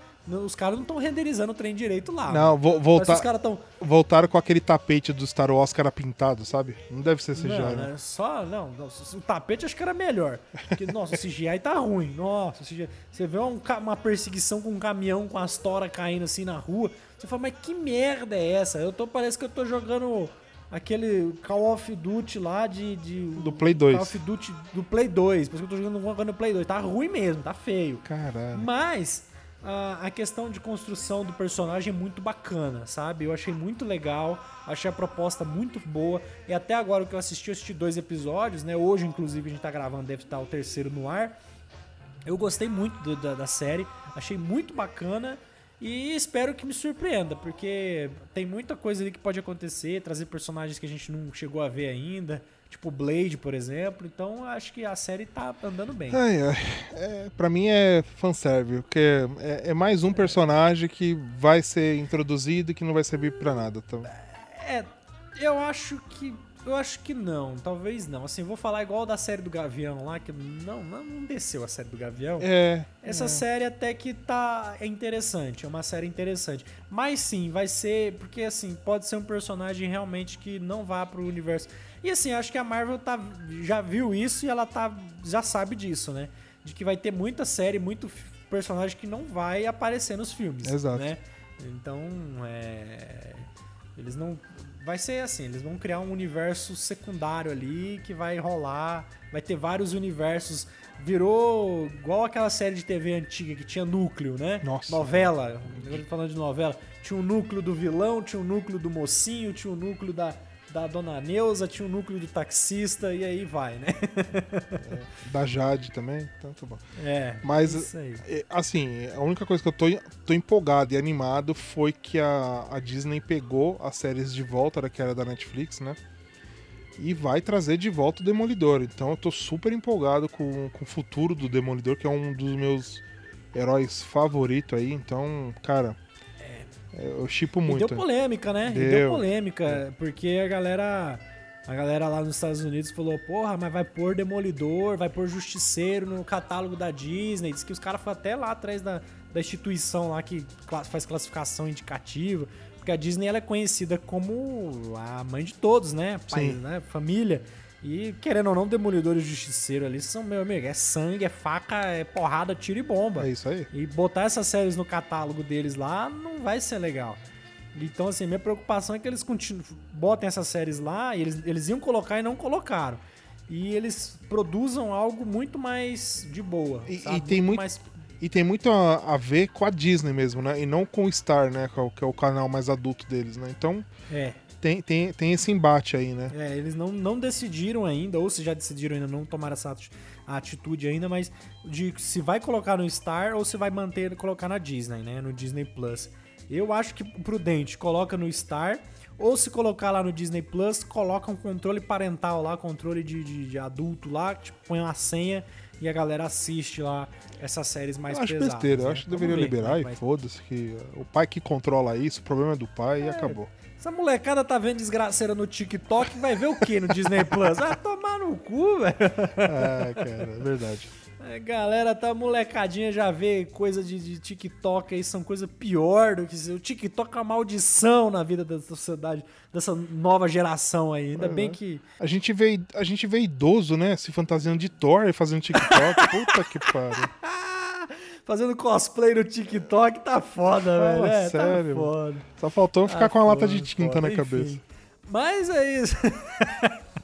Os caras não estão renderizando o trem direito lá. Não, vo- voltar, Os tão. voltaram com aquele tapete do Star Wars que era pintado, sabe? Não deve ser CGI, Não, né? né? Só, não, não, o tapete acho que era melhor. Porque, nossa, o CGI tá ruim. Nossa, o CGI. Você vê um uma perseguição com um caminhão com as toras caindo assim na rua. Você fala, mas que merda é essa? Eu tô, parece que eu tô jogando aquele Call of Duty lá de. de Do Play 2. Call of Duty do Play 2. Parece que eu tô jogando jogando no Play 2. Tá ruim mesmo, tá feio. Caralho. Mas a, a questão de construção do personagem é muito bacana, sabe? Eu achei muito legal, achei a proposta muito boa. E até agora o que eu assisti, eu assisti dois episódios, né? Hoje, inclusive, a gente tá gravando, deve estar o terceiro no ar. Eu gostei muito do- da, da série, achei muito bacana e espero que me surpreenda, porque tem muita coisa ali que pode acontecer, trazer personagens que a gente não chegou a ver ainda, tipo Blade, por exemplo. Então acho que a série tá andando bem. Ai, ai. É, pra mim é fanservice, porque é, é mais um personagem que vai ser introduzido e que não vai servir pra nada. Então, É, eu acho que. Eu acho que não, talvez não. Assim, vou falar igual da série do Gavião lá, que não, não desceu a série do Gavião. é. Essa série até que tá é interessante, é uma série interessante. Mas sim, vai ser, porque assim, pode ser um personagem realmente que não vá pro universo. E assim, acho que a Marvel tá, já viu isso e ela tá já sabe disso, né? De que vai ter muita série, muito personagem que não vai aparecer nos filmes, Exato. né? Então, é eles não vai ser assim, eles vão criar um universo secundário ali que vai rolar, vai ter vários universos. Virou igual aquela série de TV antiga que tinha núcleo, né? Nossa. Novela, falando de novela, tinha o núcleo do vilão, tinha o núcleo do mocinho, tinha o núcleo da da dona Neuza, tinha o núcleo do taxista e aí vai, né? Da Jade também. Então tá bom. É. Mas, é, assim, a única coisa que eu tô, tô empolgado e animado foi que a, a Disney pegou as séries de volta, da que era da Netflix, né? E vai trazer de volta o Demolidor. Então eu tô super empolgado com, com o futuro do Demolidor, que é um dos meus heróis favoritos aí. Então, cara, é, eu chipo E muito. deu polêmica, né? E deu Deu. polêmica, porque a galera. A galera lá nos Estados Unidos falou, porra, mas vai pôr Demolidor, vai pôr Justiceiro no catálogo da Disney. Diz que os caras foram até lá atrás da, da instituição lá que faz classificação indicativa. Porque a Disney ela é conhecida como a mãe de todos, né? Pai, né? Família. E querendo ou não, Demolidor e Justiceiro ali são, meu amigo, é sangue, é faca, é porrada, tiro e bomba. É isso aí. E botar essas séries no catálogo deles lá não vai ser legal. Então, assim, minha preocupação é que eles botem essas séries lá, e eles, eles iam colocar e não colocaram. E eles produzam algo muito mais de boa. E- e tem muito- mais. E tem muito a, a ver com a Disney mesmo, né? E não com o Star, né? Que é o, que é o canal mais adulto deles, né? Então É, tem, tem, tem esse embate aí, né? é, eles não, não decidiram ainda, ou se já decidiram ainda, não tomaram essa ati- atitude ainda, mas de se vai colocar no Star ou se vai manter colocar na Disney, né? No Disney Plus. Eu acho que prudente, coloca no Star. Ou se colocar lá no Disney Plus, coloca um controle parental lá, controle de, de, de adulto lá, tipo, põe uma senha e a galera assiste lá essas séries mais eu acho pesadas. besteira, eu né? acho que deveria ver liberar é e foda-se que o pai que controla isso, o problema é do pai e acabou. Essa molecada tá vendo desgraceira no TikTok, vai ver o que no Disney Plus? Vai tomar no cu, velho. É, cara, é verdade. A galera tá molecadinha já vê coisa de, de TikTok aí, são coisa pior do que. O TikTok é uma maldição na vida da sociedade, dessa nova geração aí. Ainda bem que. A gente vê, a gente vê idoso, né? Se fantasiando de Thor e fazendo TikTok. Puta que pariu. Fazendo cosplay no TikTok tá foda, Fala velho. É, sério, tá foda. Só faltou ficar Tá com a lata de tinta foda. na Enfim. cabeça. Mas é isso.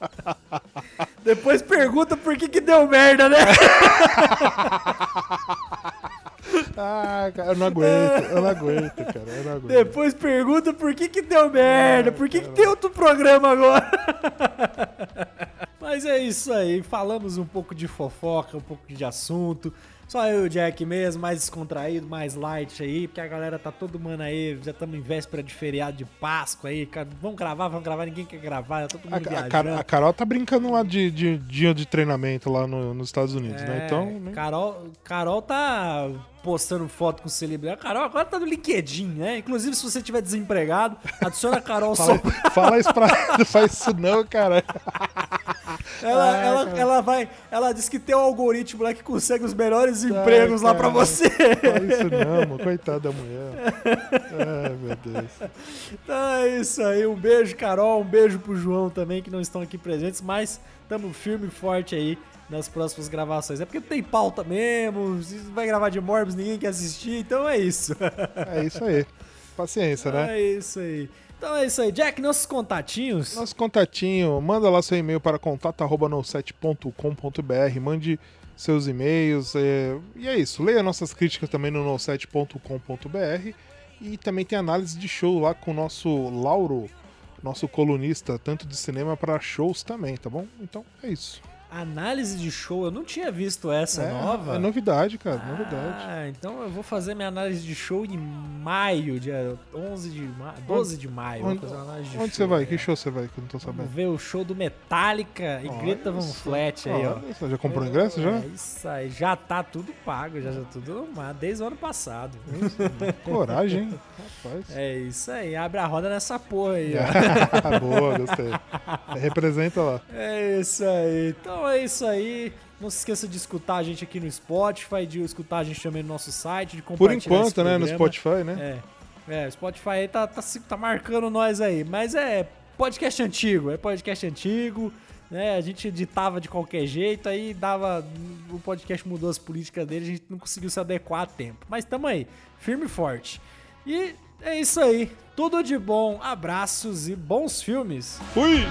Depois pergunta por que que deu merda, né? Ah, cara, eu não aguento, eu não aguento, cara, eu não aguento. Depois pergunta por que que deu merda, por que que tem outro programa agora. Mas é isso aí, falamos um pouco de fofoca, um pouco de assunto. Só eu e o Jack mesmo, mais descontraído, mais light aí, porque a galera tá todo mundo aí, já estamos em véspera de feriado de Páscoa aí, vamos gravar, vamos gravar, ninguém quer gravar, tá todo A, mundo a, viajando. Car- a Carol tá brincando lá de, de dia de treinamento lá no- nos Estados Unidos, né? É, Então, né? Carol, Carol tá postando foto com celebridade. A Carol agora tá no LinkedIn, né? Inclusive, se você tiver desempregado, adiciona a Carol só. Fala, fala isso pra não faz isso não, cara. Ela, Ah, ela, cara. ela vai. Ela diz que tem um algoritmo lá que consegue os melhores empregos lá pra cara. você. Fala isso não. Coitada da mulher. Ai, meu Deus. Então é isso aí. Um beijo, Carol. Um beijo pro João também, que não estão aqui presentes, mas estamos firme e forte aí nas próximas gravações. É porque não tem pauta mesmo. Vai gravar de Morbius, ninguém quer assistir, então é isso. É isso aí. Paciência, né? É isso aí. Então é isso aí. Jack, nossos contatinhos. Nosso contatinho, manda lá seu e-mail para contato.no7.com.br, mande seus e-mails. é, E é isso, leia nossas críticas também no no7.com.br e também tem análise de show lá com o nosso Lauro, nosso colunista, tanto de cinema para shows também, tá bom? Então é isso. Análise de show. Eu não tinha visto essa é, nova. É novidade, cara, novidade. Ah, então eu vou fazer minha análise de show em maio, dia 11 de maio, 12 de maio. Onde, onde show, você vai? é. Que show você vai? Que eu não tô Vamos sabendo. ver o show do Metallica e Olha Greta Van. Flat aí, ó. Só, Já comprou ingresso já? É isso aí, já tá tudo pago, já, já tudo arrumado, desde o ano passado. Coragem, hein? Rapaz. É isso aí, abre a roda nessa porra aí, ó. Boa, gostei. Representa lá. É isso aí. Então é isso aí. Não se esqueça de escutar a gente aqui no Spotify, de escutar a gente também no nosso site, de Por compartilhar enquanto, esse né? No. Spotify, né? É. É, o Spotify aí tá, tá, tá marcando nós aí. Mas é podcast antigo, é podcast antigo. Né? A gente editava de qualquer jeito, aí dava. O podcast mudou as políticas dele, a gente não conseguiu se adequar a tempo. Mas tamo aí, firme e forte. E é isso aí. Tudo de bom, abraços e bons filmes. Fui!